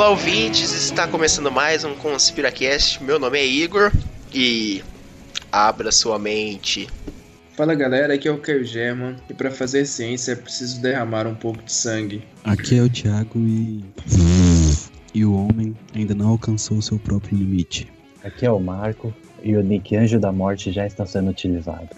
Olá, ouvintes! Está começando mais um ConspiraCast. Meu nome é Igor e abra sua mente. Fala galera, aqui é o Caio German e para fazer ciência é preciso derramar um pouco de sangue. Aqui é o Thiago e. E o homem ainda não alcançou seu próprio limite. Aqui é o Marco e o Nick Anjo da Morte já está sendo utilizado.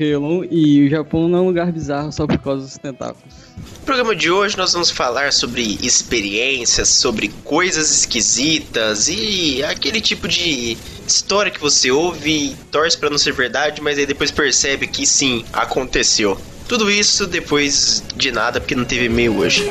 Elon e o Japão não é um lugar bizarro só por causa dos tentáculos. No programa de hoje nós vamos falar sobre experiências, sobre coisas esquisitas e aquele tipo de história que você ouve e torce para não ser verdade, mas aí depois percebe que sim, aconteceu. Tudo isso depois de nada, porque não teve e-mail hoje.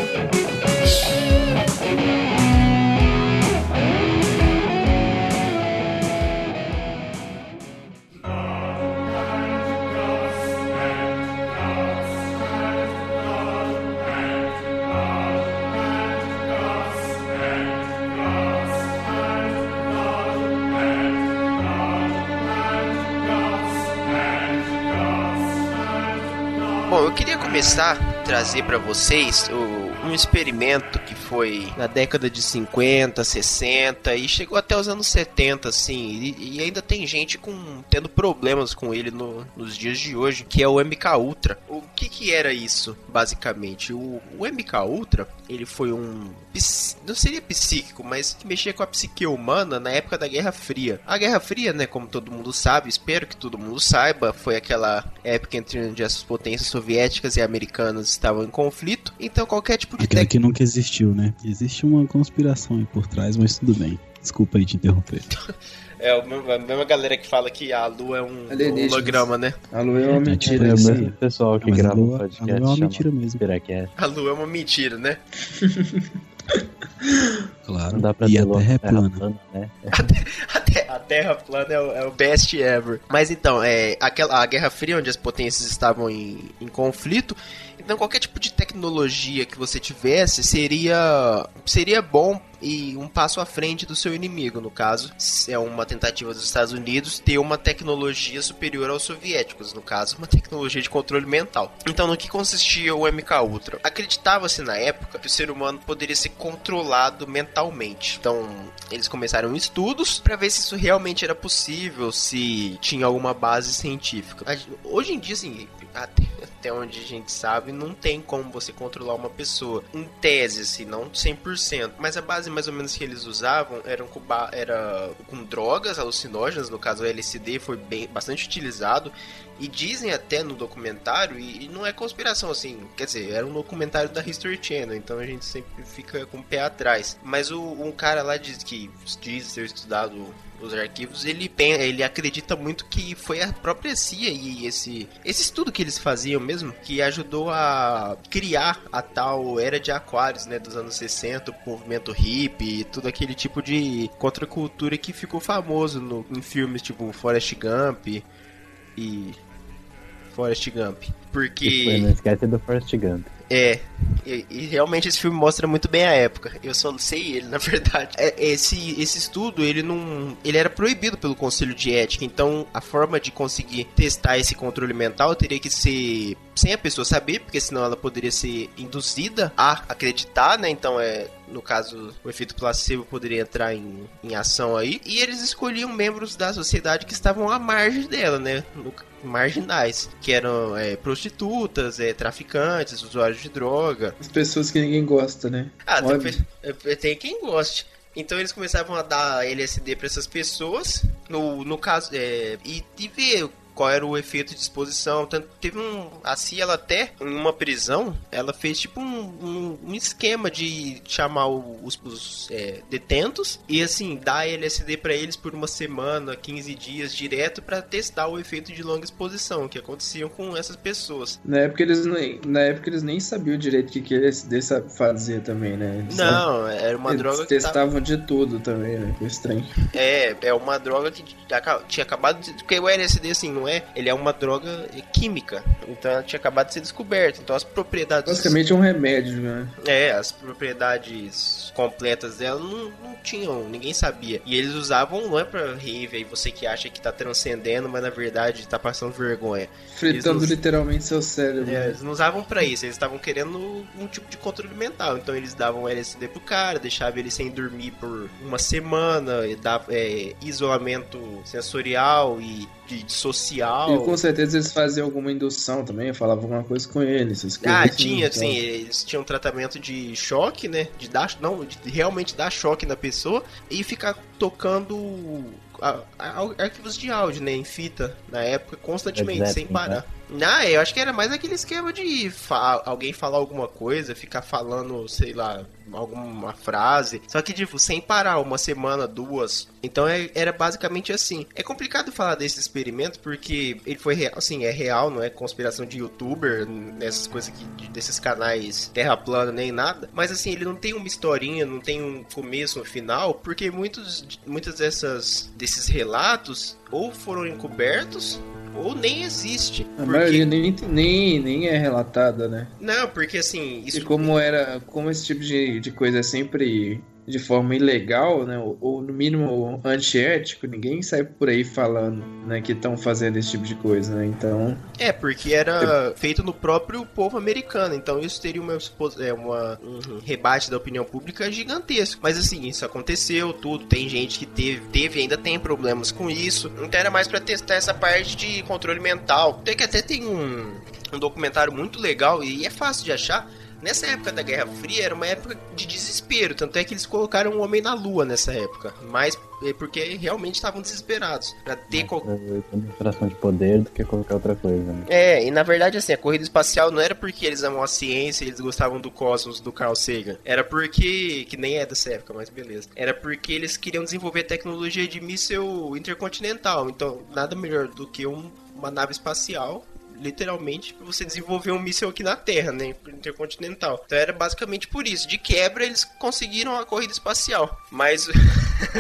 Trazer para vocês o- um experimento que foi na década de 50, 60 e chegou até os anos 70, assim, e, e ainda tem gente com tendo problemas com ele no- nos dias de hoje, que é o MK Ultra. O que que era isso, basicamente? O, o MK Ultra, ele foi um não seria psíquico, mas que mexia com a psique humana na época da Guerra Fria. A Guerra Fria, né, como todo mundo sabe, espero que todo mundo saiba, foi aquela época entre onde as potências soviéticas e americanas estavam em conflito. Então qualquer tipo de Aquela tec- que nunca existiu, né? Existe uma conspiração aí por trás, mas tudo bem. Desculpa aí te interromper. É mesmo- a mesma galera que fala que a Lua é um Alienígenas. holograma, né? A lua é uma É, mentira. tipo, isso é. O pessoal que grava um lua, a podcast lua é uma mentira mesmo. A Lua é uma mentira, né? Claro. Não dá pra e ter a Terra é terra plana. plana, né? A, te- a Terra plana é o, é o best ever. Mas então, é aquela a Guerra Fria onde as potências estavam em, em conflito. Então qualquer tipo de tecnologia que você tivesse seria seria bom e um passo à frente do seu inimigo, no caso, é uma tentativa dos Estados Unidos ter uma tecnologia superior aos soviéticos, no caso, uma tecnologia de controle mental. Então, no que consistia o MK Ultra? Acreditava-se na época que o ser humano poderia ser controlado mentalmente. Então, eles começaram estudos para ver se isso realmente era possível, se tinha alguma base científica. Hoje em dia, assim, até, até onde a gente sabe, não tem como você controlar uma pessoa. Em tese, assim, não 100%. Mas a base mais ou menos que eles usavam eram com, era com drogas alucinógenas, no caso o LSD foi bem, bastante utilizado. E dizem até no documentário, e, e não é conspiração assim, quer dizer, era um documentário da History Channel, então a gente sempre fica com o pé atrás. Mas o, um cara lá diz que diz ter estudado os arquivos, ele, ele acredita muito que foi a própria CIA e esse, esse estudo que eles faziam mesmo, que ajudou a criar a tal era de aquários, né, dos anos 60, o movimento hippie e tudo aquele tipo de contracultura que ficou famoso no, em filmes tipo Forrest Gump e Forrest Gump. Foi, Porque não esquece do First Gump. É, e, e realmente esse filme mostra muito bem a época. Eu só não sei ele, na verdade. É, esse, esse estudo, ele não. Ele era proibido pelo Conselho de Ética. Então, a forma de conseguir testar esse controle mental teria que ser sem a pessoa saber, porque senão ela poderia ser induzida a acreditar, né? Então é. No caso, o efeito placebo poderia entrar em, em ação aí. E eles escolhiam membros da sociedade que estavam à margem dela, né? No, marginais, que eram é, prostitutas, é, traficantes, usuários de droga. As pessoas que ninguém gosta, né? Ah, tem, é, tem quem goste. Então eles começavam a dar LSD para essas pessoas, no, no caso, é, e, e ver qual era o efeito de exposição. Tanto teve um. A CIA, ela até, em uma prisão, ela fez tipo um, um, um esquema de chamar os, os, é, detentos e assim, dar LSD para eles por uma semana, 15 dias direto para testar o efeito de longa exposição que aconteciam com essas pessoas. Na época eles nem, na época eles nem sabiam direito o que, que LSD fazia também, né? Eles Não, era uma eles droga que tava- testavam de tudo também, né? Que estranho. É, é uma droga que tinha acabado de. Porque o LSD, assim, não é. Ele é uma droga química. Então ela tinha acabado de ser descoberta. Então as propriedades. Basicamente é um remédio, né? É, as propriedades completas dela não, não tinham, ninguém sabia. E eles usavam, não é pra rave aí, você que acha que tá transcendendo, mas na verdade tá passando vergonha. Fritando não- literalmente seu cérebro. É, eles não usavam pra isso, eles estavam querendo um tipo de controle mental. Então eles davam LSD pro cara, deixavam ele sem dormir por uma semana, e dava, é, isolamento sensorial e de, de social. E com certeza eles faziam alguma indução também, falavam alguma coisa com eles. essas coisas Ah, assim, tinha, então. sim, eles tinham tratamento de choque, né? De dar, não, de realmente dar choque na pessoa e ficar tocando a- a- arquivos de áudio, né? Em fita, na época, constantemente, sem parar. Ah, eu acho que era mais aquele esquema de fa- alguém falar alguma coisa, ficar falando, sei lá, alguma frase. Só que, tipo, sem parar, uma semana, duas. Então é- era basicamente assim. É complicado falar desse experimento porque ele foi real, assim, é real, não é conspiração de youtuber, nessas coisas aqui, de- desses canais terra plana nem nada. Mas assim, ele não tem uma historinha, não tem um começo, um final, porque muitos, muitas dessas desses relatos ou foram encobertos ou nem existe. A Porque- maioria nem, nem, nem é relatada, né? Não, porque assim, isso E como era, como esse tipo de, de coisa é sempre de forma ilegal, né? Ou, ou, no mínimo antiético, ninguém sai por aí falando, né, que estão fazendo esse tipo de coisa, né? Então, É, porque era feito no próprio povo americano, então isso teria uma, é, uma- um rebate da opinião pública gigantesco. Mas assim, isso aconteceu, tudo, tem gente que teve, teve ainda tem problemas com isso. Então era mais pra testar essa parte de controle mental. Tem que até tem um, um documentário muito legal e é fácil de achar. Nessa época da Guerra Fria era uma época de desespero, tanto é que eles colocaram um homem na lua nessa época, mas é porque realmente estavam desesperados Pra ter qualquer demonstração de poder do que qualquer outra coisa, né? é, e na verdade, assim, a corrida espacial não era porque eles amam a ciência, eles gostavam do cosmos, do Carl Sagan. Era porque, que nem é dessa época, mas beleza. Era porque eles queriam desenvolver tecnologia de míssil intercontinental. Então, nada melhor do que um- uma nave espacial. Literalmente, pra você desenvolver um míssil aqui na Terra, né? Intercontinental. Então era basicamente por isso. De quebra, eles conseguiram a corrida espacial. Mas.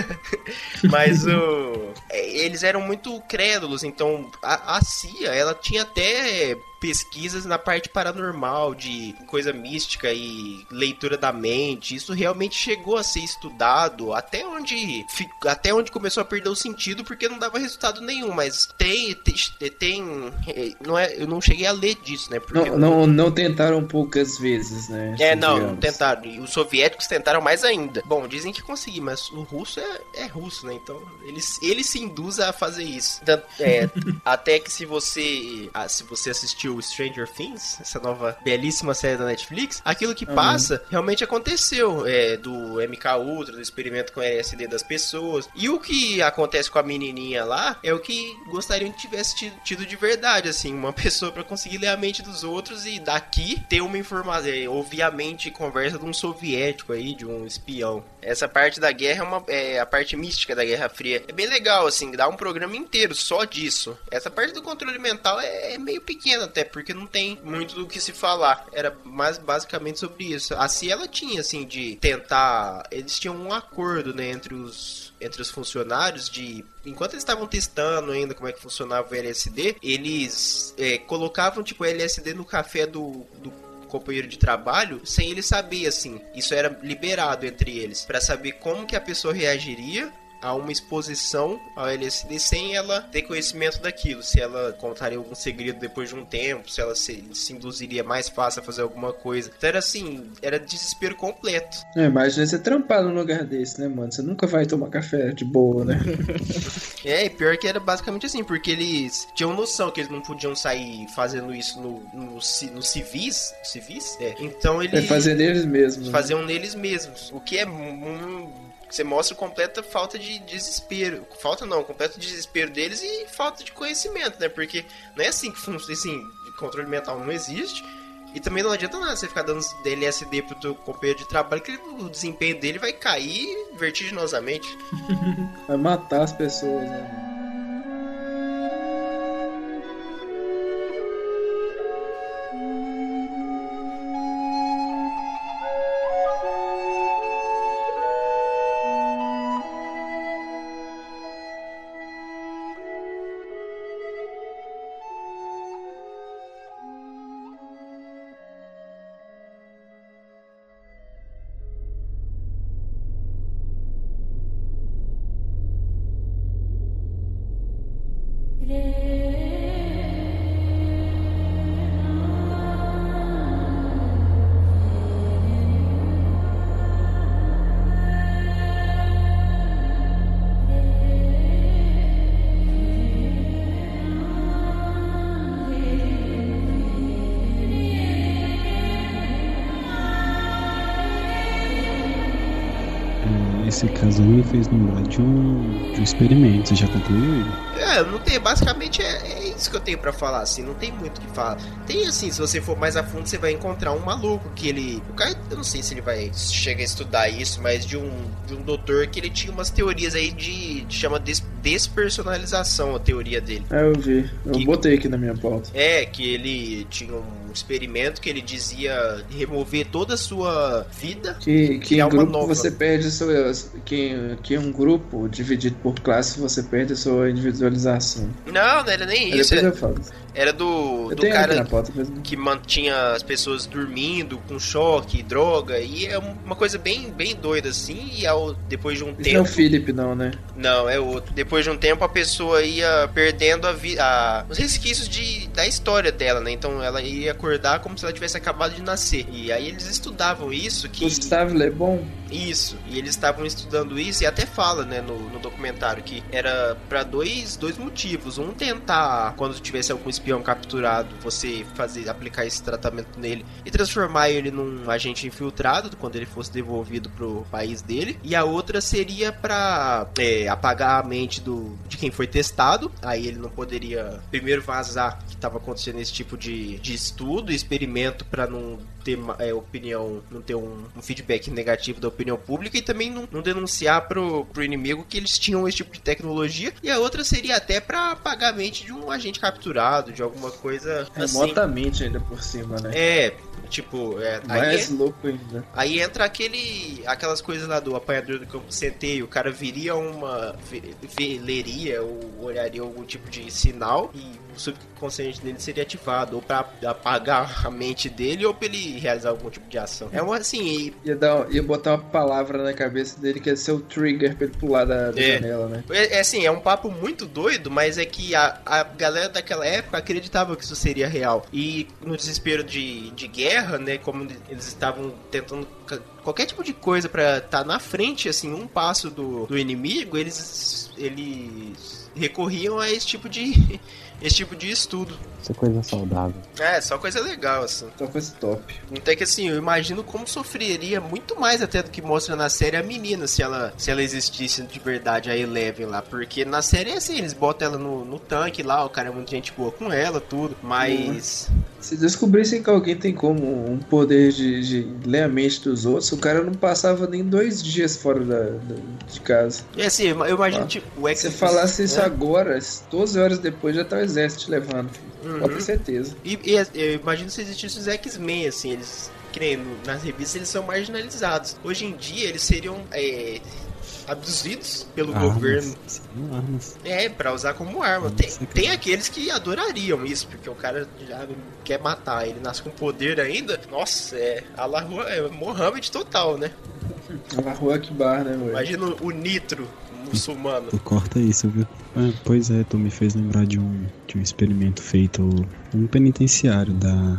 Mas o. é, Eles eram muito crédulos, então a, a CIA, ela tinha até pesquisas na parte paranormal, de coisa mística e leitura da mente. Isso realmente chegou a ser estudado até onde até onde começou a perder o sentido porque não dava resultado nenhum, mas tem tem, tem é, não é, eu não cheguei a ler disso, né? Porque não, não, não tentaram poucas vezes, né? é, não, não digamos. tentaram. E os soviéticos tentaram mais ainda. Bom, dizem que conseguiram, mas o russo é, é russo, né? Então, eles, ele se induz a fazer isso. Tanto- é, até que se você ah, se você assistiu Stranger Things, essa nova belíssima série da Netflix, aquilo que Uhum. passa realmente aconteceu. É, do MK Ultra, do experimento com LSD das pessoas. E o que acontece com a menininha lá é o que gostariam que tivesse tido, tido de verdade, assim, uma pessoa pra conseguir ler a mente dos outros e daqui ter uma informação, é, ouvir a mente e conversa de um soviético aí, de um espião. Essa parte da guerra é, uma, é a parte mística da Guerra Fria. É bem legal, assim, dá um programa inteiro só disso. Essa parte do controle mental é, é meio pequena até, porque não tem muito do que se falar. Era mais basicamente sobre isso. A CIA, ela tinha, assim, de tentar... Eles tinham um acordo, né, entre os entre os funcionários de enquanto eles estavam testando ainda como é que funcionava o LSD eles é, colocavam tipo LSD no café do, do companheiro de trabalho sem ele saber assim. Isso era liberado entre eles Pra saber como que a pessoa reagiria a uma exposição ao LSD sem ela ter conhecimento daquilo, se ela contaria algum segredo depois de um tempo, se ela se, se induziria mais fácil a fazer alguma coisa. Então era assim, era desespero completo. É, imagina você trampar num lugar desse, né, mano? Você nunca vai tomar café de boa, né? É, e pior que era basicamente assim, porque eles tinham noção que eles não podiam sair fazendo isso no, no, no civis, civis? É. Então É eles fazer neles mesmos. né? faziam neles mesmos, o que é um, você mostra completa falta de desespero, falta não, completo desespero deles e falta de conhecimento, né? Porque não é assim que funciona, assim, controle mental não existe. E também não adianta nada você ficar dando LSD pro teu companheiro de trabalho, que o desempenho dele vai cair vertiginosamente. Vai matar as pessoas, né? Today. Caso fez lembrar de um, de um experimento. Você já concluiu ele? É, não tem, basicamente é, é isso que eu tenho pra falar, assim, não tem muito o que falar. Tem assim, se você for mais a fundo, você vai encontrar um maluco que ele. O cara, eu não sei se ele vai chegar a estudar isso, mas de um, de um doutor que ele tinha umas teorias aí de. de chama des, despersonalização, a teoria dele. É, eu vi. Eu Que- botei aqui na minha pauta. É, que ele tinha um experimento que ele dizia remover toda a sua vida. Que, que em uma grupo nova. você perde sua. Que, que um grupo dividido por classe você perde a sua individualização. Não, não era nem isso. depois Era, eu falo. era do, Eu do cara pauta que mantinha as pessoas dormindo com choque, droga, e é uma coisa bem, bem doida assim, e ao, depois de um Isso não é o tempo. Felipe, não, né? Não, é outro. Depois de um tempo a pessoa ia perdendo a a, os resquícios de, da história dela, né? Então ela ia acordar como se ela tivesse acabado de nascer. E aí eles estudavam isso que. Gustavo Lebon. Isso, e eles estavam estudando isso e até fala, né, no, no documentário que era pra dois, dois motivos. Um tentar, quando tivesse algum espião capturado, você fazer aplicar esse tratamento nele e transformar ele num agente infiltrado quando ele fosse devolvido pro país dele. E a outra seria pra é, apagar a mente do de quem foi testado. Aí ele não poderia primeiro vazar que estava acontecendo esse tipo de, de estudo, experimento pra não ter é, opinião, não ter um, um feedback negativo da opinião pública e também não, não denunciar pro, pro inimigo que eles tinham esse tipo de tecnologia. E a outra seria até pra apagar a mente de um agente capturado, de alguma coisa assim. Remotamente ainda por cima, né? É, tipo, é, aí, Mais é- louco ainda. aí entra aquele aquelas coisas lá do apanhador do campo centeio, o cara viria uma ve- veleria ou olharia algum tipo de sinal e subconsciente dele seria ativado ou pra apagar a mente dele ou pra ele realizar algum tipo de ação. É uma assim, e Ia, dar, ia botar uma palavra na cabeça dele que ia ser o trigger pra ele pular da, da É. janela, né? É, é assim, é um papo muito doido, mas é que a, a galera daquela época acreditava que isso seria real. E no desespero de, de guerra, né, como eles estavam tentando qualquer tipo de coisa pra estar na frente, assim, um passo do, do inimigo, eles eles recorriam a esse tipo de esse tipo de estudo. Isso é coisa saudável. É, só coisa legal, assim. Só coisa top. Até que assim, eu imagino como sofreria muito mais até do que mostra na série a menina se ela, se ela existisse de verdade, a Eleven lá. Porque na série é assim, eles botam ela no, no tanque lá, o cara é muito gente boa com ela, tudo. Mas. Se descobrissem que alguém tem como um poder de, de ler a mente dos outros, o cara não passava nem dois dias fora da, da- de casa. E assim, eu imagino, Ah, tipo, o X. Se você falasse isso é. agora, 12 horas depois já tá o exército te levando. Uhum. Pode ter certeza. E, e eu imagino se existissem os X-Men, assim, eles. Que nem nas revistas eles são marginalizados. Hoje em dia eles seriam. é, abduzidos pelo Armas. governo. É, pra usar como arma. Tem, cara. tem aqueles que adorariam isso, porque o cara já quer matar, ele nasce com poder ainda. Nossa, é. A La Rua é Mohammed total, né? A Rua Akbar, né, ué? Imagina o Nitro muçulmano. Tu corta isso, viu? Ah, pois é, tu me fez lembrar de um, de um experimento feito um penitenciário da,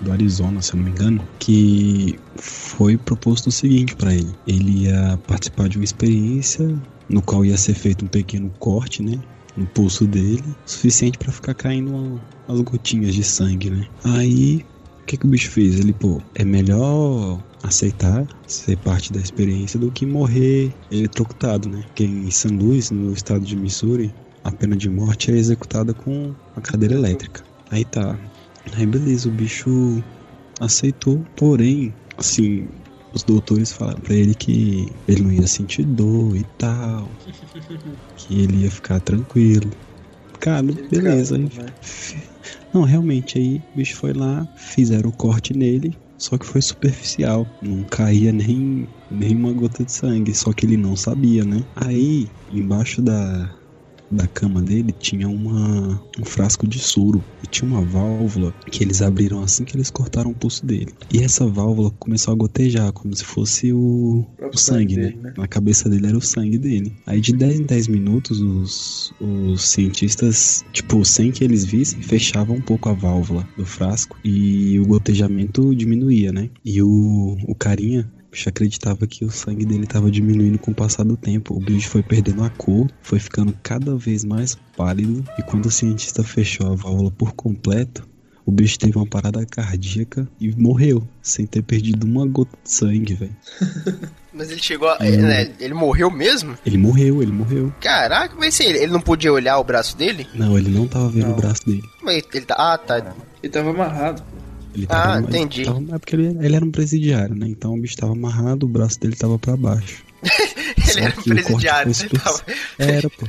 do Arizona, se eu não me engano, que foi proposto o seguinte pra ele. Ele ia participar de uma experiência no qual ia ser feito um pequeno corte, né? No pulso dele, suficiente pra ficar caindo umas gotinhas de sangue, né? Aí, o que, que o bicho fez? Ele, pô, é melhor aceitar ser parte da experiência do que morrer eletrocutado, né? Porque em St. Louis, no estado de Missouri, a pena de morte é executada com a cadeira elétrica. Aí tá. Aí beleza, o bicho aceitou, porém, assim, os doutores falaram pra ele que ele não ia sentir dor e tal, que ele ia ficar tranquilo. Cara, beleza. Aí né? não, realmente, aí o bicho foi lá, fizeram o corte nele, só que foi superficial. Não caía nem, nem uma gota de sangue, só que ele não sabia, né? Aí, embaixo da, da cama dele tinha uma, um frasco de soro e tinha uma válvula que eles abriram assim que eles cortaram o pulso dele. E essa válvula começou a gotejar, como se fosse o, próprio o sangue, né? dele, né? Na cabeça dele era o sangue dele. Aí de 10 em 10 minutos, os, os cientistas, tipo, sem que eles vissem, fechavam um pouco a válvula do frasco e o gotejamento diminuía, né? E o, o carinha. O bicho acreditava que o sangue dele estava diminuindo com o passar do tempo. O bicho foi perdendo a cor, foi ficando cada vez mais pálido. E quando o cientista fechou a válvula por completo, O bicho teve uma parada cardíaca e morreu, sem ter perdido uma gota de sangue, velho. Mas ele chegou a. Hum. né, ele morreu mesmo? Ele morreu, ele morreu. Caraca, mas se ele, ele não podia olhar o braço dele? Não, ele não tava vendo Não. o braço dele. Mas ele tá. Ah, tá. Ele tava amarrado. Ele Ah, tava, entendi. Tava, é porque ele, ele era um presidiário, né? Então o bicho tava amarrado, o braço dele tava pra baixo. Só Ele era um presidiário. Ele tava... Era, pô.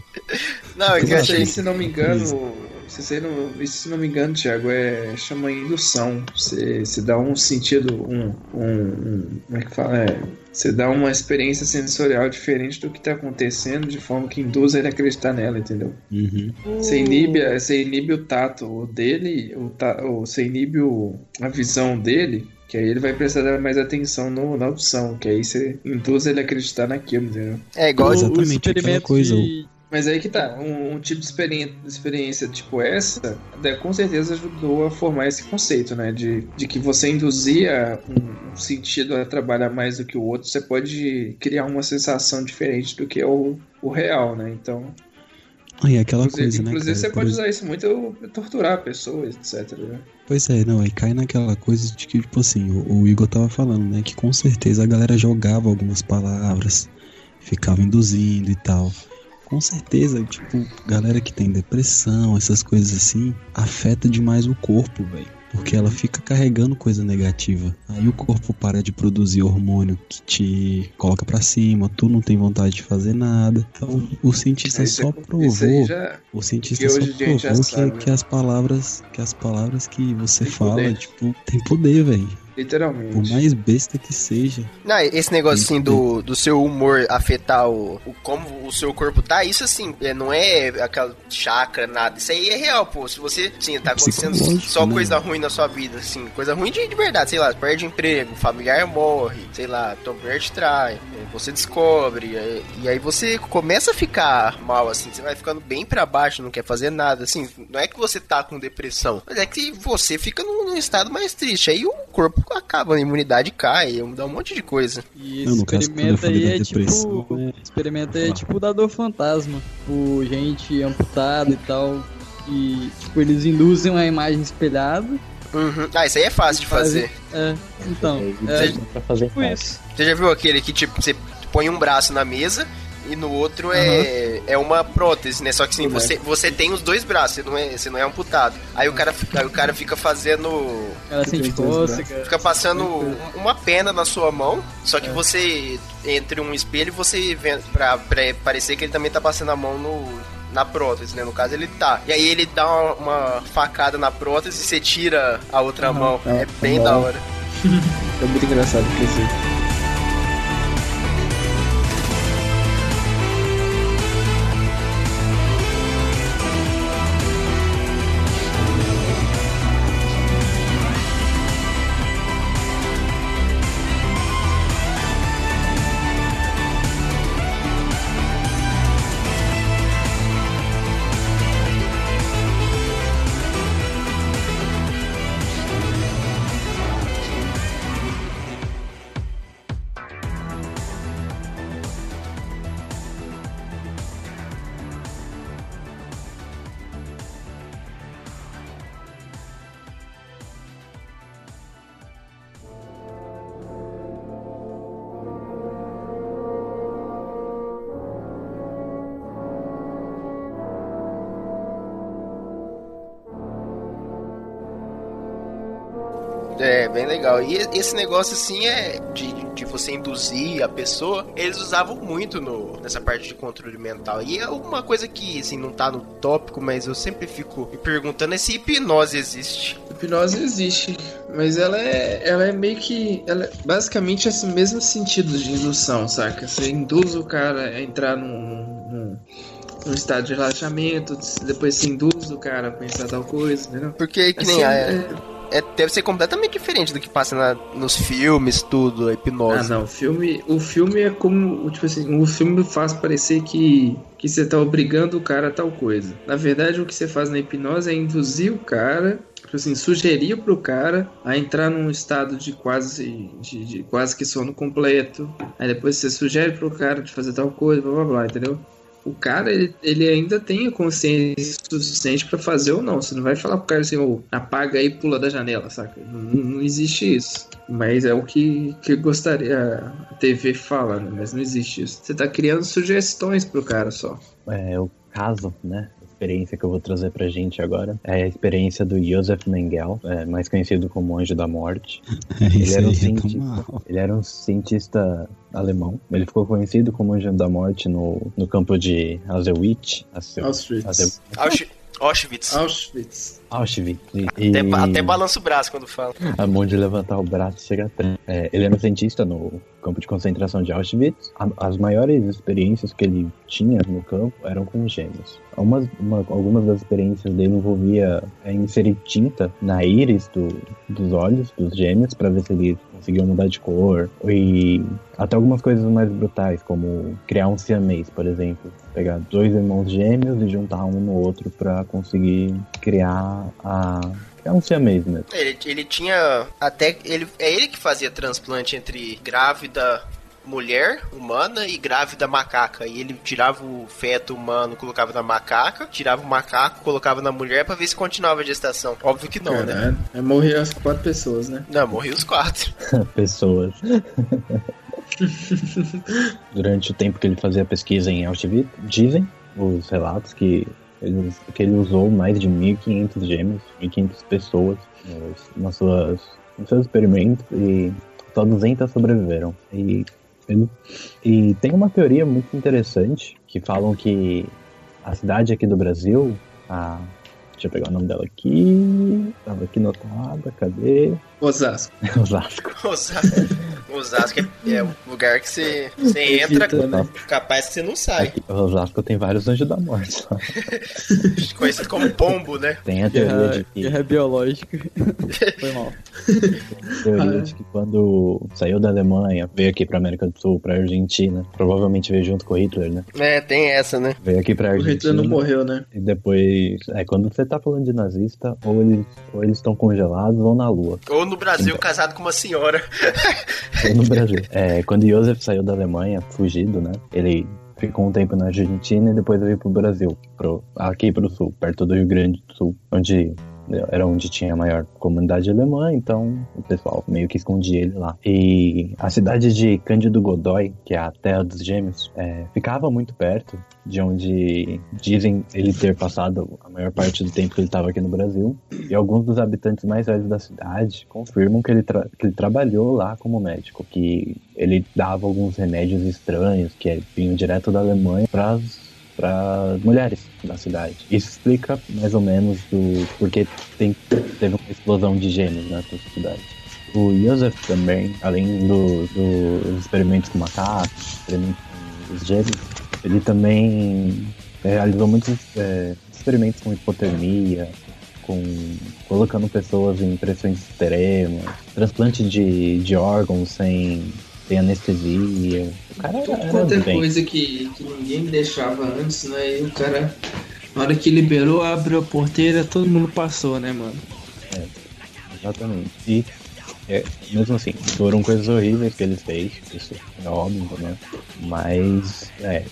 Não, é que eu achei. se não me engano, se, você não, isso, se não me engano, Thiago, é chama indução. Você, você dá um sentido, um, um, um- como é que fala? É, você dá uma experiência sensorial diferente do que tá acontecendo, de forma que induz ele a acreditar nela, entendeu? Uhum. Você inibe, você inibe o tato dele, o ta, o, você inibe o, a visão dele, que aí ele vai prestar mais atenção no, na audição, que aí você induz ele a acreditar naquilo, entendeu? É igual. O- aquela experimentos coisa, de- Mas aí que tá, um, um tipo de experiência, experiência tipo essa, né, com certeza ajudou a formar esse conceito, né? De, de que você induzia um, um sentido a trabalhar mais do que o outro, você pode criar uma sensação diferente do que é o, o real, né? Então, Aí aquela inclusive, coisa, né? inclusive cara? você pode usar isso muito pra torturar pessoas, etc. Né? Pois é, não, aí cai naquela coisa de que, tipo assim, o, o Igor tava falando, né? Que com certeza a galera jogava algumas palavras, ficava induzindo e tal. Com certeza, tipo, galera que tem depressão, essas coisas assim, afeta demais o corpo, velho. Porque ela fica carregando coisa negativa. Aí o corpo para de produzir hormônio que te coloca pra cima, tu não tem vontade de fazer nada. Então o cientista só provou já. o cientista Que só provou que, sabe, que né? as palavras que as palavras que você fala, poder. tipo, tem poder, velho. Por Literalmente. mais besta que seja. Não, esse negócio assim do, do seu humor afetar o, o como o seu corpo tá, isso assim, é, não é aquela chakra, nada. Isso aí é real, pô. Se você, sim, tá acontecendo só né? coisa ruim na sua vida, assim, coisa ruim de, de verdade, sei lá, perde emprego, familiar morre, sei lá, tua mulher te trai, é, você descobre, é, e aí você começa a ficar mal, assim, você vai ficando bem pra baixo, não quer fazer nada, assim, não é que você tá com depressão, mas é que você fica num, num estado mais triste, aí o corpo acaba, a imunidade cai, dá um monte de coisa. E Não, caso, experimento falei aí é tipo. é- Experimento aí é tipo da dor fantasma. Tipo, gente amputada e tal. E, tipo, eles induzem uma imagem espelhada. Uhum. Ah, isso aí é fácil de Fazem- fazer. É, então. É, dá pra fazer tipo fácil. isso. Você já viu aquele que, tipo, você põe um braço na mesa e no outro é, é uma prótese, né? Só que assim, Uhum. você, você tem os dois braços, você não é, você não é amputado. Aí o cara, fica- aí o cara fica fazendo. Ela sente cócega. Fica passando um- uma pena na sua mão, só que você, entre um espelho, você vê pra, pra parecer que ele também tá passando a mão no, na prótese, né? No caso, ele tá. E aí ele dá uma, uma facada na prótese e você tira a outra Aham. mão. É Ah, bem bom. da hora. É muito engraçado porque bem legal. E esse negócio, assim, é de, de você induzir a pessoa, eles usavam muito no, nessa parte de controle mental. E é uma coisa que, assim, não tá no tópico, mas eu sempre fico me perguntando é se hipnose existe. Hipnose existe, mas ela é, ela é meio que. Ela é basicamente esse mesmo sentido de indução, saca? Você induz o cara a entrar num, num, num estado de relaxamento, depois você induz o cara a pensar tal coisa, entendeu? Porque que Assim, nem a, é- é, deve ser completamente diferente do que passa na- nos filmes, tudo, a Ah, hipnose. não, o filme, o filme é como, tipo assim, o filme faz parecer que, que você tá obrigando o cara a tal coisa. Na verdade, o que você faz na hipnose é induzir o cara, tipo assim, sugerir pro cara a entrar num estado de quase, de, de quase que sono completo. Aí depois você sugere pro cara de fazer tal coisa, blá blá blá, entendeu? O cara ele, ele ainda tem a consciência suficiente pra fazer ou não. Você não vai falar pro cara assim, ô, apaga aí e pula da janela, saca? Não, não existe isso. Mas é o que, que gostaria a TV fala, né? Mas não existe isso. Você tá criando sugestões pro cara só. É, o caso, né? A experiência que eu vou trazer pra gente agora é a experiência do Josef Mengele, é, mais conhecido como Anjo da Morte. Isso era um é cientista. Ele era um cientista alemão. Ele ficou conhecido como Anjo da Morte no, no campo de Auschwitz. Auschwitz. Auschwitz. Auschwitz. Ausch- Auschwitz. Auschwitz. E, Até, e até balança o braço quando fala. a mão de levantar o braço chega a trem. É, ele era um cientista no campo de concentração de Auschwitz. A- as maiores experiências que ele tinha no campo eram com gêmeos. Umas, uma- algumas das experiências dele envolvia é, inserir tinta na íris do, dos olhos dos gêmeos para ver se eles conseguiam mudar de cor. E até algumas coisas mais brutais, como criar um siamês, por exemplo. Pegar dois irmãos gêmeos e juntar um no outro para conseguir criar a. criar um siamês mesmo. Ele, ele tinha até. Ele, é ele que fazia transplante entre grávida mulher humana e grávida macaca. E ele tirava o feto humano, colocava na macaca, tirava o macaco, colocava na mulher pra ver se continuava a gestação. Óbvio que não, né? Caralho. É morrer as quatro pessoas, né? Não, morreu os quatro. pessoas. Durante o tempo que ele fazia pesquisa em Auschwitz, dizem os relatos que ele, que ele usou mais de 1.500 gêmeos, 1.500 pessoas nos, nas suas, nos seus experimentos e só 200 sobreviveram. E, e tem uma teoria muito interessante que falam que a cidade aqui do Brasil, a, deixa eu pegar o nome dela aqui, estava aqui notada, cadê? Osasco. Osasco. Osasco, Osasco é, é um lugar que você, você entra, Evita, né? capaz que você não sai. Aqui, Osasco tem vários anjos da morte. lá. Conhecido como pombo, né? Tem a teoria Guerra, de que, guerra biológica. Foi mal. teoria de que quando saiu da Alemanha, veio aqui pra América do Sul, pra Argentina, provavelmente veio junto com o Hitler, né? É, tem essa, né? Veio aqui pra O Hitler Argentina. não morreu, né? E depois, é, quando você tá falando de nazista, ou eles ou eles estão congelados ou na lua, Ou no Brasil, casado com uma senhora. no Brasil. É, quando Josef saiu da Alemanha, fugido, né? Ele ficou um tempo na Argentina e depois veio pro Brasil, pro, aqui pro sul, perto do Rio Grande do Sul, onde era onde tinha a maior comunidade alemã, então o pessoal meio que escondia ele lá. E a cidade de Cândido Godói, que é a terra dos gêmeos, é, ficava muito perto de onde dizem ele ter passado a maior parte do tempo que ele estava aqui no Brasil. E alguns dos habitantes mais velhos da cidade confirmam que ele, que ele trabalhou lá como médico, que ele dava alguns remédios estranhos que vinham direto da Alemanha para para mulheres da cidade. Isso explica mais ou menos do porquê tem, teve uma explosão de gêmeos nessa cidade. O Joseph também, além do- dos experimentos com macacos, experimentos com os gêmeos, ele também realizou muitos é, experimentos com hipotermia, com colocando pessoas em pressões extremas, transplante de, de órgãos sem, sem anestesia. O cara Tudo era quanto é coisa que, que ninguém deixava antes, né? E o cara, na hora que liberou, abriu a porteira, todo mundo passou, né, mano? Exatamente. E é, mesmo assim, foram coisas horríveis que ele fez, isso é óbvio, né? Mas é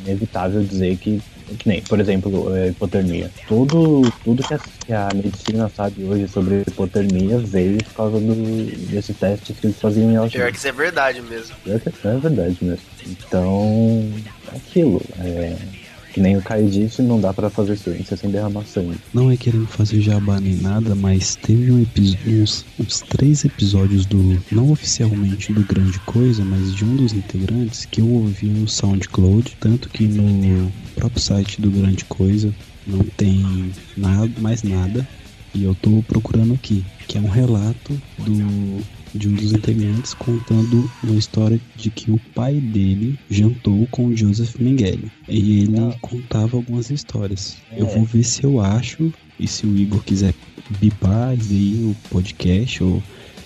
inevitável dizer que, que nem, por exemplo, a hipotermia. Tudo, tudo que a, que a medicina sabe hoje sobre hipotermia veio por causa do, desses testes que eles faziam em Pior Auschwitz. que isso é verdade mesmo. Pior que é verdade mesmo. Então, é aquilo. É, que nem o Caio disse, não dá pra fazer ciência sem derramar sangue. Não é querendo fazer jabá nem nada, mas teve um epi- uns, uns três episódios do, não oficialmente do Grande Coisa, mas de um dos integrantes que eu ouvi no SoundCloud, tanto que no próprio site do Grande Coisa não tem nada, mais nada, e eu tô procurando aqui, que é um relato do de um dos integrantes contando uma história de que o pai dele jantou com o Joseph Mengele. E ele Ah. contava algumas histórias. Eu É. vou ver se eu acho e se o Igor quiser bipar aí o podcast ou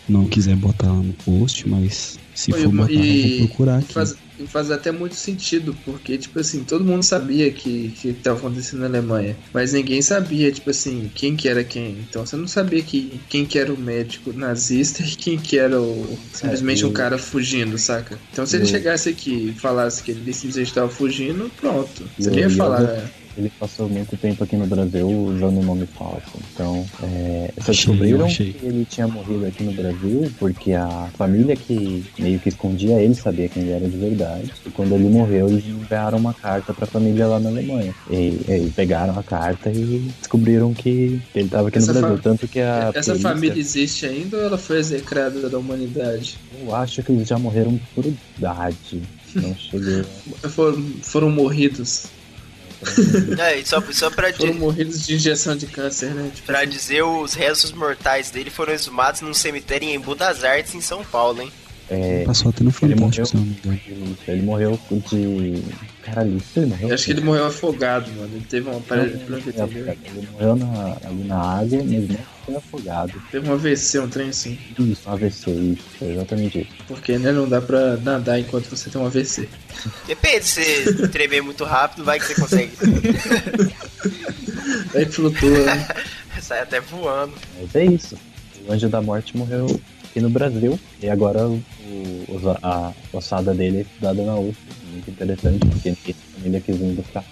não quiser botar lá no post, mas Se Foi for botar, e- vou procurar aqui. faz, faz até muito sentido, porque, tipo assim, todo mundo sabia que, que estava acontecendo na Alemanha, mas ninguém sabia, tipo assim, quem que era quem. Então você não sabia que, quem que era o médico nazista e quem que era o, simplesmente É, um cara fugindo, saca? Então se ele eu- chegasse aqui e falasse que ele simplesmente estava fugindo, pronto. Você Eu- nem ia falar, né? Ele passou muito tempo aqui no Brasil usando um nome falso. Então, é, só descobriram achei. que ele tinha morrido aqui no Brasil porque a família que meio que escondia ele sabia quem ele era de verdade. E quando ele morreu, eles enviaram uma carta pra família lá na Alemanha. E, e pegaram a carta e descobriram que ele estava aqui Essa no Brasil. Tanto que a Essa perícia- família existe ainda ou ela foi execrada da humanidade? Eu acho que eles já morreram por idade. Não cheguei. Foram, foram morridos. É, e só, só pra, Foram di- morridos de injeção de câncer, né? Tipo, pra dizer, os restos mortais dele foram exumados num cemitério em Embu das Artes, em São Paulo, hein? É, Passou até no ele Fantástico, morreu. se não me engano. Ele morreu de. Caralho, isso ele morreu? eu acho que ele morreu afogado, mano. Ele teve uma parada de plano ele morreu na, ali na água, mas não foi afogado. Teve um AVC, um trem assim. Isso, AVC, isso, foi exatamente isso. Porque, né, não dá pra nadar enquanto você tem um AVC. Depende, se você tremer muito rápido, vai que você consegue. Aí flutua, né? Sai até voando. Mas é isso. O Anjo da Morte morreu aqui no Brasil. E agora o, o- a ossada dele é estudada na UF. Muito interessante, porque tem família quis vir buscar.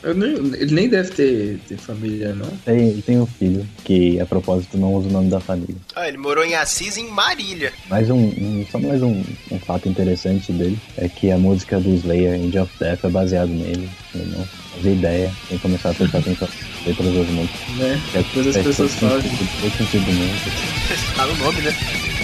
Eu nem- ele nem deve ter, ter família, não. Tem, ele tem um filho, que a propósito não usa o nome da família. Ah, ele morou em Assis em Marília. Mais um, um- só mais um, um fato interessante dele é que a música do Slayer, Angel of Death, é baseado nele. Eu não fazia ideia, que começar a prestar atenção nas letras das músicas. Né? É, Depois as é pessoas falam. todo sentido do mundo. Tá no nome, né?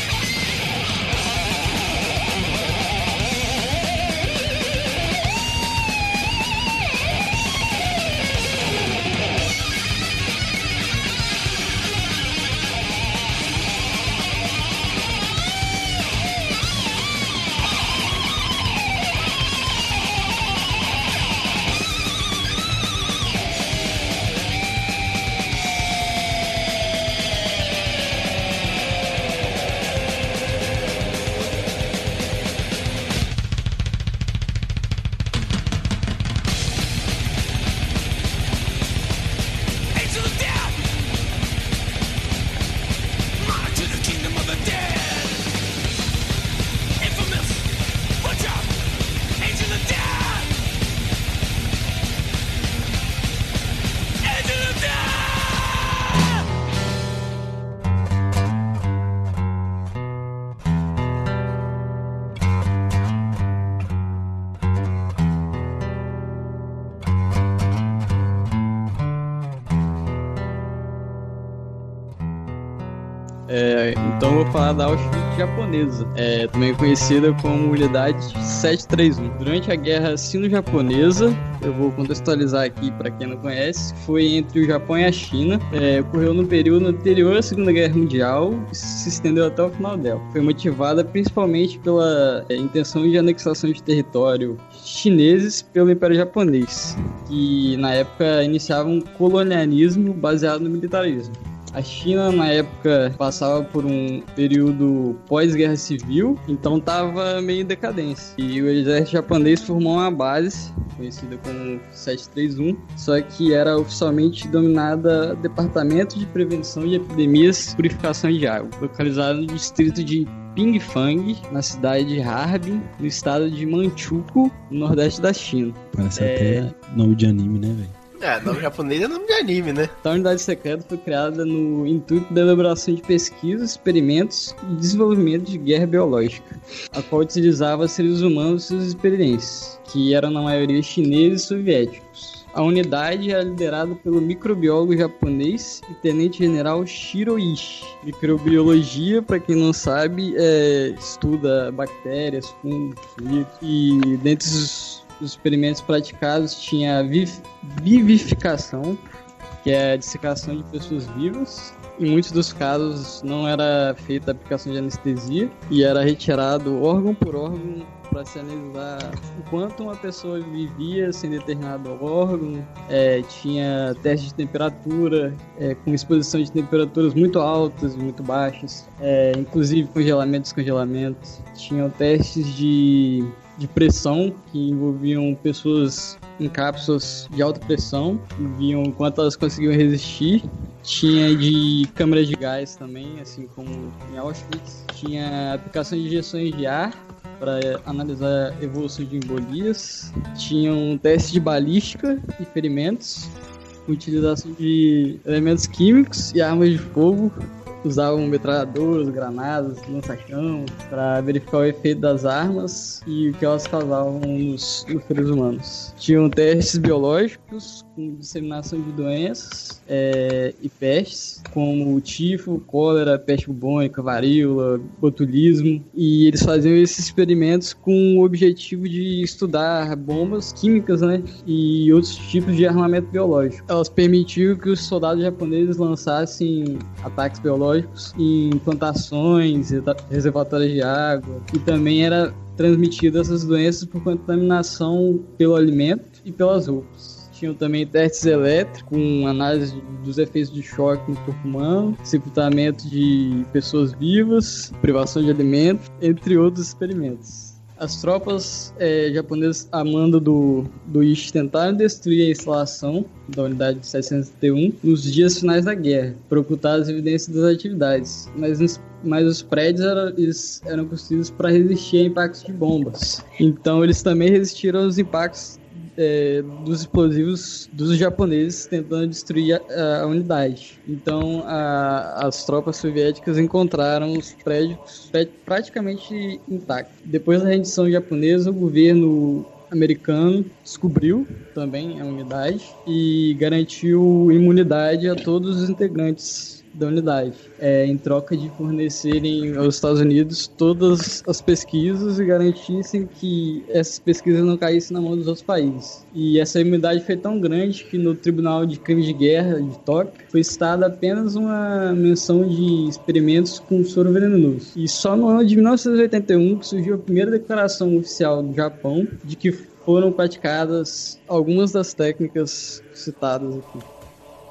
Então eu vou falar da Auschwitz japonesa, é, também conhecida como Unidade 731. Durante a Guerra Sino-Japonesa, eu vou contextualizar aqui para quem não conhece, foi entre o Japão e a China, é, ocorreu no período anterior à Segunda Guerra Mundial e se estendeu até o final dela. Foi motivada principalmente pela é, intenção de anexação de território chineses pelo Império Japonês, que na época iniciava um colonialismo baseado no militarismo. A China, na época, passava por um período pós-guerra civil, então estava meio em decadência. E o exército japonês formou uma base, conhecida como 731, só que era oficialmente dominada Departamento de Prevenção de Epidemias e Purificação de Água, localizado no distrito de Pingfang, na cidade de Harbin, no estado de Manchukuo, no nordeste da China. Parece É. até nome de anime, né, velho? É, nome japonês é nome de anime, né? A unidade secreta foi criada no intuito da elaboração de pesquisas, experimentos e desenvolvimento de guerra biológica, a qual utilizava seres humanos e suas experiências, que eram na maioria chineses e soviéticos. A unidade era liderada pelo microbiólogo japonês e tenente-general Shiro Ishii. Microbiologia, para quem não sabe, é, estuda bactérias, fungos, e dentre os os experimentos praticados tinha vivificação, que é a dissecação de pessoas vivas. Em muitos dos casos não era feita a aplicação de anestesia e era retirado órgão por órgão para se analisar o quanto uma pessoa vivia sem determinado órgão. É, tinha teste de temperatura, é, com exposição de temperaturas muito altas e muito baixas, é, inclusive congelamento e descongelamento. Tinham testes de, de pressão que envolviam pessoas em cápsulas de alta pressão, viam quanto elas conseguiam resistir. Tinha de câmara de gás também, assim como em Auschwitz. Tinha aplicação de injeções de ar para analisar a evolução de embolias. Tinha um teste de balística e ferimentos, utilização de elementos químicos e armas de fogo usavam metralhadoras, granadas, lança-chão para verificar o efeito das armas e o que elas causavam nos, nos seres humanos. Tinham testes biológicos com disseminação de doenças é, e pestes, como tifo, cólera, peste bubônica, varíola, botulismo, e eles faziam esses experimentos com o objetivo de estudar bombas químicas né, e outros tipos de armamento biológico. Elas permitiam que os soldados japoneses lançassem ataques biológicos em plantações, reservatórios de água, e também era transmitida essas doenças por contaminação pelo alimento e pelas roupas tinham também testes elétricos, com análise dos efeitos de choque no corpo humano, sepultamento de pessoas vivas, privação de alimentos, entre outros experimentos. As tropas é, japonesas a mando do, do Ishi tentaram destruir a instalação da unidade 701 nos dias finais da guerra, para ocultar as evidências das atividades, mas, mas os prédios eram, eles eram construídos para resistir a impactos de bombas. Então eles também resistiram aos impactos é, dos explosivos dos japoneses tentando destruir a, a unidade. Então, a, as tropas soviéticas encontraram os prédios praticamente intactos. Depois da rendição japonesa, o governo americano descobriu também a unidade e garantiu imunidade a todos os integrantes da unidade, é, em troca de fornecerem aos Estados Unidos todas as pesquisas e garantissem que essas pesquisas não caíssem na mão dos outros países. E essa imunidade foi tão grande que no Tribunal de Crimes de Guerra de Tóquio foi citada apenas uma menção de experimentos com soro venenoso. E só no ano de 1981 que surgiu a primeira declaração oficial do Japão de que foram praticadas algumas das técnicas citadas aqui.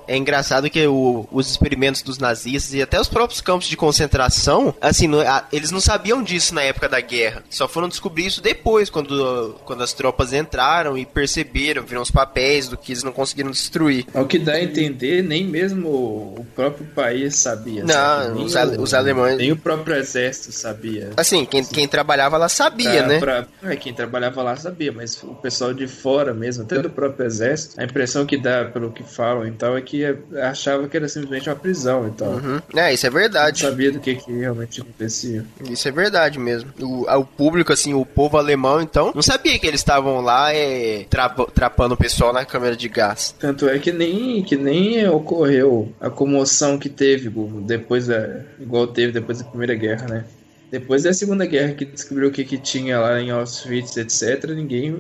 É engraçado que o, os experimentos dos nazistas e até os próprios campos de concentração, assim, no, a, eles não sabiam disso na época da guerra. Só foram descobrir isso depois, quando, quando as tropas entraram e perceberam, viram os papéis do que eles não conseguiram destruir. Ao que dá a entender, nem mesmo o próprio país sabia. Não, os, o, os, alemães. Nem o próprio exército sabia. Assim, quem, quem trabalhava lá sabia, é, né? Pra, é, quem trabalhava lá sabia, mas o pessoal de fora mesmo, até do próprio exército, a impressão que dá pelo que falam e tal é que que achava que era simplesmente uma prisão e tal. Uhum. É, isso é verdade. Não sabia do que, que realmente acontecia. Isso é verdade mesmo. O, o público, assim, o povo alemão, então, não sabia que eles estavam lá é, tra trapando o pessoal na câmera de gás. Tanto é que nem, que nem ocorreu a comoção que teve depois da. igual teve depois da Primeira Guerra, né? Depois da Segunda Guerra que descobriu o que, que tinha lá em Auschwitz, etc., ninguém,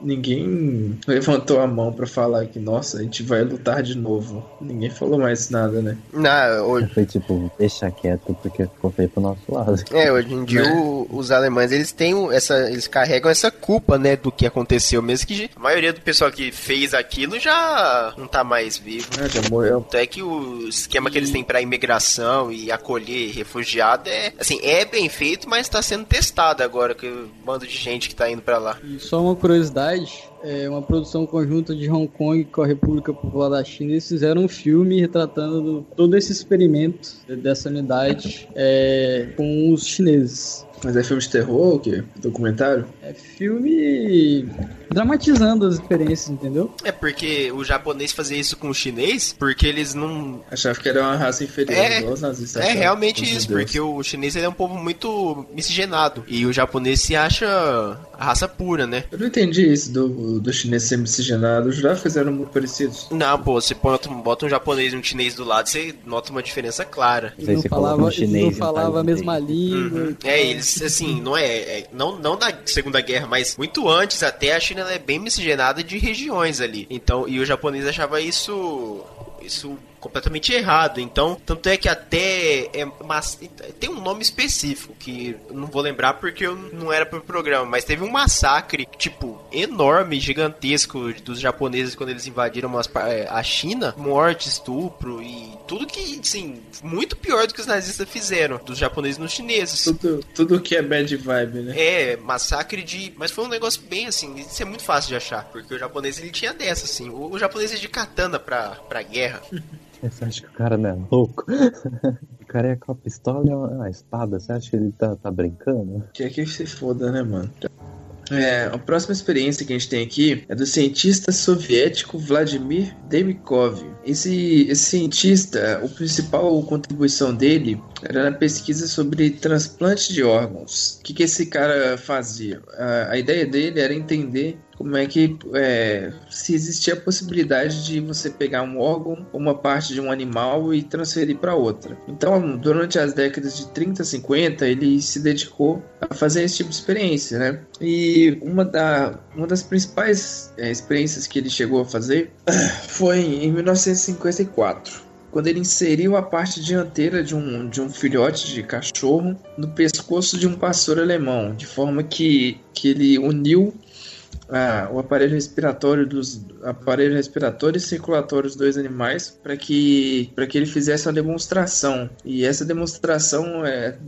ninguém levantou a mão para falar que, nossa, a gente vai lutar de novo. Ninguém falou mais nada, né? Não, hoje... Foi tipo, deixa quieto porque ficou feio pro nosso lado. É, hoje em dia né? o, os alemães, eles têm essa, eles carregam essa culpa, né, do que aconteceu, mesmo que a maioria do pessoal que fez aquilo já não tá mais vivo. É, já morreu. Então é que o esquema e... que eles têm para imigração e acolher refugiado é, assim, é bem feito, mas está sendo testado agora, que o bando de gente que está indo para lá. E só uma curiosidade, é uma produção conjunta de Hong Kong com a República Popular da China. Eles fizeram um filme retratando todo esse experimento dessa unidade é, com os chineses. Mas é filme de terror ou quê? Documentário? É filme dramatizando as experiências, entendeu? É porque o japonês fazia isso com o chinês, porque eles não. Achava que era uma raça inferior, é, igual os nazistas. É realmente isso, Deus. porque o chinês ele é um povo muito miscigenado. E o japonês se acha a raça pura, né? Eu não entendi isso do, do chinês ser miscigenado. Os jurados eram muito parecidos. Não, pô, você bota, bota um japonês e um chinês do lado, você nota uma diferença clara. Ele não falava, chinês, não falava a mesma língua. Uhum. É, eles, assim, não é, é. não, não na Segunda Guerra, mas muito antes até a China é bem miscigenada de regiões ali. Então, e o japonês achava isso isso completamente errado. Então, tanto é que até é, mas, tem um nome específico que não vou lembrar porque eu não era pro programa, mas teve um massacre, tipo, enorme, gigantesco dos japoneses quando eles invadiram umas, é, a China, morte, estupro e tudo que, assim, muito pior do que os nazistas fizeram, dos japoneses nos chineses. Tudo, tudo que é bad vibe, né? É, massacre de. Mas foi um negócio bem assim, isso é muito fácil de achar, porque o japonês ele tinha dessa, assim. O, o japonês é de katana pra, pra guerra. Você acha que o cara não é louco? O cara é com a pistola e uma espada. Você acha que ele tá, tá brincando? Que é que se foda, né, mano? É, a próxima experiência que a gente tem aqui é do cientista soviético Vladimir Demikov. Esse, esse cientista, a principal contribuição dele era na pesquisa sobre transplante de órgãos. O que, que esse cara fazia? A, a ideia dele era entender como é que é, se existia a possibilidade de você pegar um órgão, uma parte de um animal e transferir para outra. Então, durante as décadas de 30, 50, ele se dedicou a fazer esse tipo de experiência, né? E uma, da, uma das principais é, experiências que ele chegou a fazer foi em 1954 quando ele inseriu a parte dianteira de um, de um filhote de cachorro no pescoço de um pastor alemão, de forma que, que ele uniu ah, o aparelho respiratório dos aparelho respiratório e circulatório dos dois animais para que para que ele fizesse uma demonstração. E essa demonstração é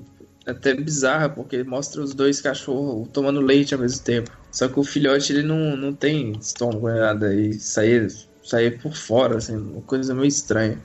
até bizarra porque mostra os dois cachorros tomando leite ao mesmo tempo. Só que o filhote ele não, não tem estômago nem nada e sair sair por fora assim uma coisa meio estranha.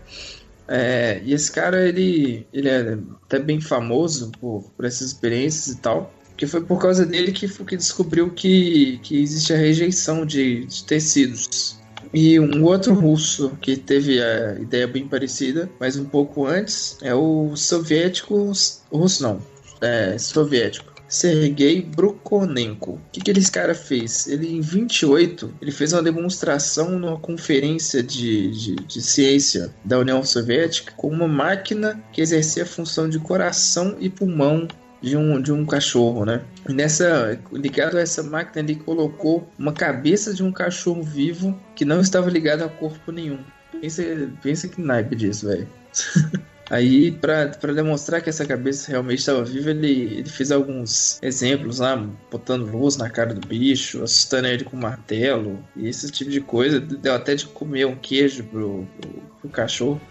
É, e esse cara ele ele é até bem famoso por, por essas experiências e tal que foi por causa dele que, que descobriu que, que existe a rejeição de, de tecidos. E um outro russo que teve a ideia bem parecida, mas um pouco antes, é o soviético. Russo não, é soviético. Sergei Brukonenko. O que, que esse cara fez? Ele, em 28, ele fez uma demonstração numa conferência de, de, de ciência da União Soviética com uma máquina que exercia a função de coração e pulmão de um, de um cachorro, né? Nessa, ligado a essa máquina, ele colocou uma cabeça de um cachorro vivo que não estava ligado a corpo nenhum. Pensa, pensa que naipe disso, velho. Aí, para demonstrar que essa cabeça realmente estava viva, ele, ele fez alguns exemplos lá, botando luz na cara do bicho, assustando ele com um martelo, e esse tipo de coisa. Deu até de comer um queijo pro, pro, pro cachorro.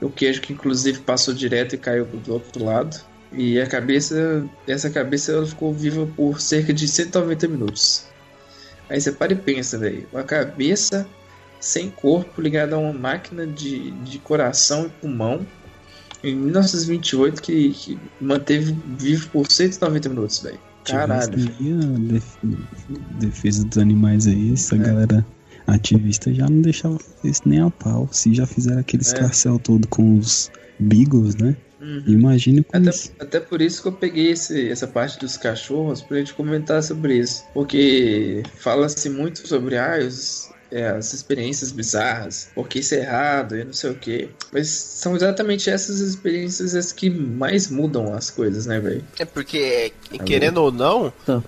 O queijo que, inclusive, passou direto e caiu do outro lado. E a cabeça, essa cabeça ela ficou viva por cerca de 190 minutos. Aí você para e pensa, velho. Uma cabeça sem corpo ligada a uma máquina de, de coração e pulmão em 1928 que, que manteve vivo por 190 minutos, velho. Caralho. A defesa dos animais aí, essa é. galera ativista já não deixava isso nem a pau. Se já fizeram aquele escarcel é. todo com os Beagles, né? Uhum. Imagine até, até por isso que eu peguei esse, essa parte dos cachorros pra gente comentar sobre isso. Porque fala-se muito sobre ah, os, é, as experiências bizarras, porque isso é errado e não sei o que. Mas são exatamente essas experiências as que mais mudam as coisas, né, velho? É porque, querendo ou não, tá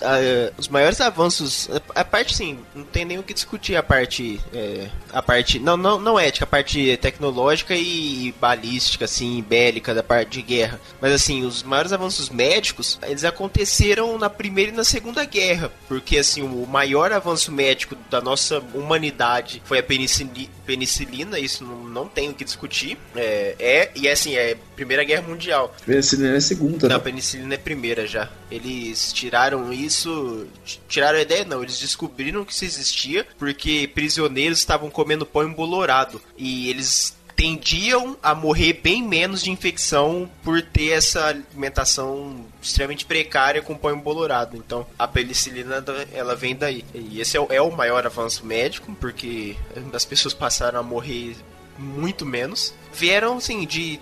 uh, os maiores avanços. A, parte, sim, não tem nem o que discutir a parte. É, a parte. Não, não, não ética, a parte tecnológica e balística, assim, bélica, da parte de guerra. Mas, assim, os maiores avanços médicos, eles aconteceram na Primeira e na Segunda Guerra. Porque, assim, o maior avanço médico da nossa humanidade foi a penicilina, penicilina isso não, não tem o que discutir. É, é, e, assim, é Primeira Guerra Mundial. Penicilina é segunda, Não, né? penicilina é primeira já. Eles tiraram isso. Tiraram a ideia, não. Eles descobriram que isso existia porque prisioneiros estavam comendo pão embolorado. E eles tendiam a morrer bem menos de infecção por ter essa alimentação extremamente precária com pão embolorado. Então, a penicilina ela vem daí. E esse é o, é o maior avanço médico, porque as pessoas passaram a morrer muito menos. Vieram, assim, de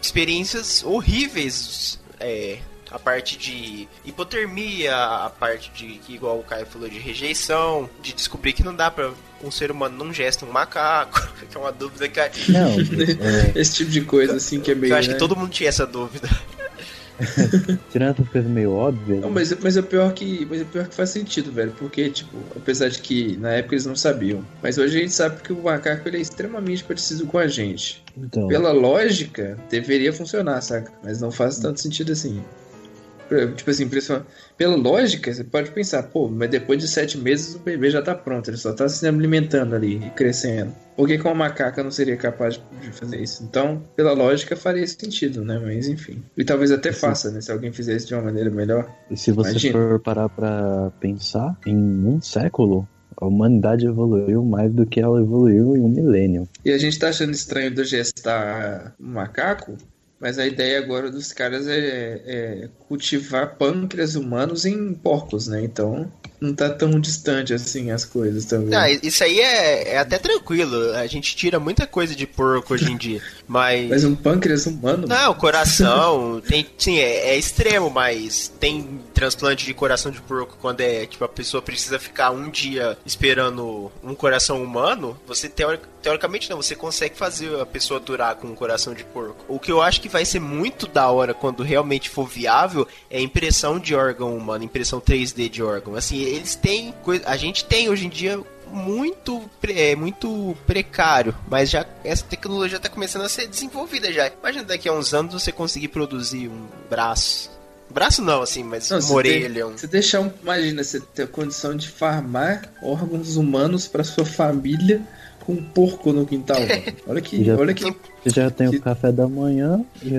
experiências horríveis é, a parte de hipotermia, a parte de, igual o Caio falou, de rejeição, de descobrir que não dá pra um ser humano não gesta um macaco, que é uma dúvida que... Não, é... esse tipo de coisa, assim, que é meio... Eu acho né? que todo mundo tinha essa dúvida. Tirando essas coisas meio óbvias. Não, mas, mas, é pior que, mas é pior que faz sentido, velho. Porque, tipo, apesar de que na época eles não sabiam. Mas hoje a gente sabe que o macaco ele é extremamente parecido com a gente. Então, Pela lógica, deveria funcionar, saca? Mas não faz tanto sentido assim. Tipo assim, pela lógica, você pode pensar, pô, mas depois de sete meses o bebê já tá pronto, ele só tá se alimentando ali e crescendo. Por que com uma macaca não seria capaz de fazer isso? Então, pela lógica, faria sentido, né? Mas enfim. E talvez até faça, né? Se alguém fizesse de uma maneira melhor. e se você imagina. for parar pra pensar, em um século, a humanidade evoluiu mais do que ela evoluiu em um milênio. E a gente tá achando estranho do gestar um macaco, mas a ideia agora dos caras é, é cultivar pâncreas humanos em porcos, né? Então não tá tão distante assim as coisas também. Ah, isso aí é, é até tranquilo. A gente tira muita coisa de porco hoje em dia. Mas. Mas um pâncreas humano? Não, coração. tem, sim, é, é extremo, mas tem transplante de coração de porco quando é tipo a pessoa precisa ficar um dia esperando um coração humano. Você teori- teoricamente não, você consegue fazer a pessoa durar com um coração de porco. O que eu acho que vai ser muito da hora quando realmente for viável é impressão de órgão humano, impressão 3D de órgão. Assim, eles têm coisa, a gente tem hoje em dia muito é, muito precário, mas já essa tecnologia está começando a ser desenvolvida já. Imagina daqui a uns anos você conseguir produzir um braço. Braço não, assim, mas Não, uma você orelha. um- Você deixar um. Imagina, você ter a condição de farmar órgãos humanos pra sua família com um porco no quintal. mano. Olha que. Já- Olha que. Você já tem Que- o café da manhã e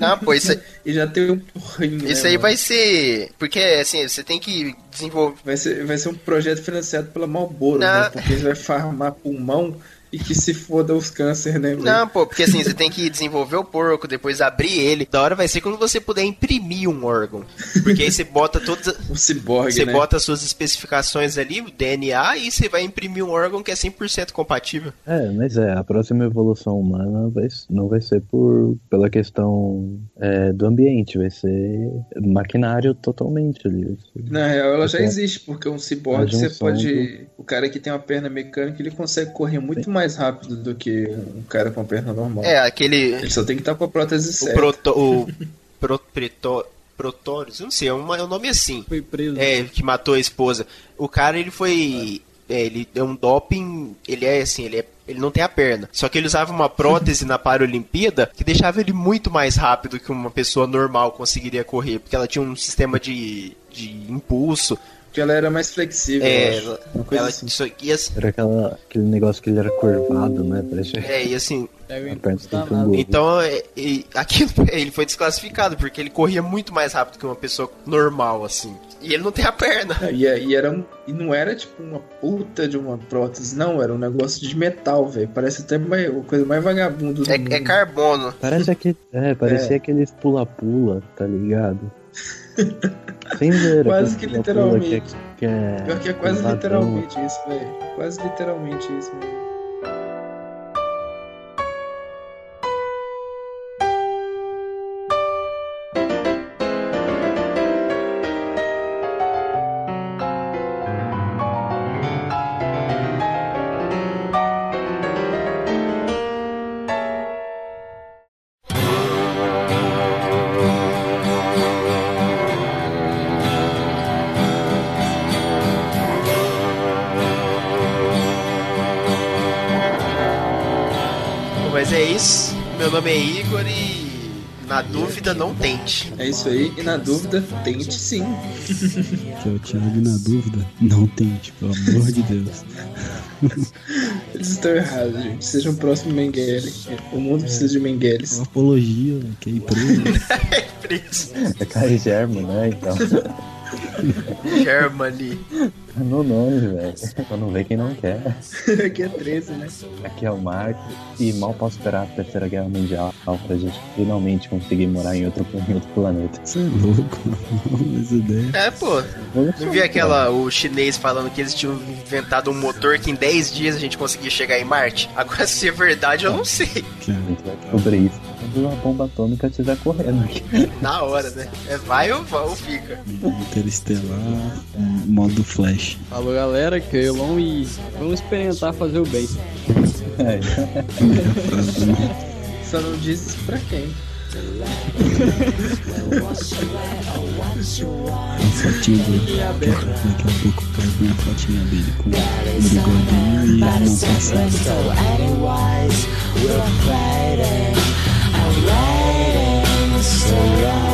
Não, pô, isso, aí- E já tem um porrinho. isso né, aí mano? vai ser. Porque, assim, você tem que desenvolver. Vai ser, vai ser um projeto financiado pela Marlboro, Não. né? Porque eles vai farmar pulmão e que se foda os câncer, né? Não, pô, porque assim, você tem que desenvolver o porco, depois abrir ele. Da hora vai ser quando você puder imprimir um órgão. Porque aí você bota todas. Um ciborgue, Você né? bota as suas especificações ali, o DNA, e você vai imprimir um órgão que é 100% compatível. É, mas é, a próxima evolução humana vai, não vai ser por, pela questão é, do ambiente, vai ser maquinário totalmente ali. Na real, ela já existe, porque um ciborgue a você pode. O cara que tem uma perna mecânica, ele consegue correr muito mais rápido do que um cara com a perna normal. É, aquele. Ele só tem que estar com a prótese O certa. proto. O pro, preto, Protórios, não sei, é um, é um nome assim. Foi preso. É, que matou a esposa. O cara, ele foi. É, ele é um doping. Ele é assim, ele é. Ele não tem a perna. Só que ele usava uma prótese na Paralimpíada que deixava ele muito mais rápido que uma pessoa normal conseguiria correr. Porque ela tinha um sistema de, de impulso. Porque ela era mais flexível. É, ela, Uma coisa ela assim. isso, assim, Era aquela, aquele negócio que ele era curvado, né? Parece é, e assim, um. Então, é, e aquilo, ele foi desclassificado, porque ele corria muito mais rápido que uma pessoa normal, assim. E ele não tem a perna. Ah, E, e era um, e não era tipo uma puta de uma prótese, não, era um negócio de metal, velho. Parece até mais, a coisa mais vagabunda do É, mundo. é carbono. Parece aquele. É, parecia aqueles pula-pula, tá ligado? Sem ver. Quase que literalmente. Que, é, que é quase ladrão. literalmente isso, velho. Quase literalmente isso, velho. Nome é Igor e na dúvida não tente. É isso aí, e na dúvida, tente sim. Que é o Thiago na dúvida. Não tente, pelo amor de Deus. Eles estão errados, gente. Sejam próximo Mengele. O mundo precisa de É uma Mengeles. apologia, que é empresa. Preço. É Kai German, né? Então. Germany. No nome, velho. Só não vê quem não quer. Aqui é 13, né? Aqui é o Marco e mal posso esperar a Terceira Guerra Mundial pra gente finalmente conseguir morar em outro, em outro planeta. Você é louco, não, essa ideia. É, pô. Não vi aquela, o chinês falando que eles tinham inventado um motor que em 10 dias a gente conseguia chegar em Marte? Agora, se é verdade, eu não sei. A gente vai descobrir isso quando uma bomba atômica estiver correndo aqui. Na hora, né? É vai ou, vai ou fica. Interestelar, modo flash. Falou galera, que é o Elon e vamos experimentar fazer o bem. É, Só não diz isso pra quem. A fotinha dele. Daqui a pouco vai vir a fotinha dele com o bigodinho e a mão passada. light and the sunlight.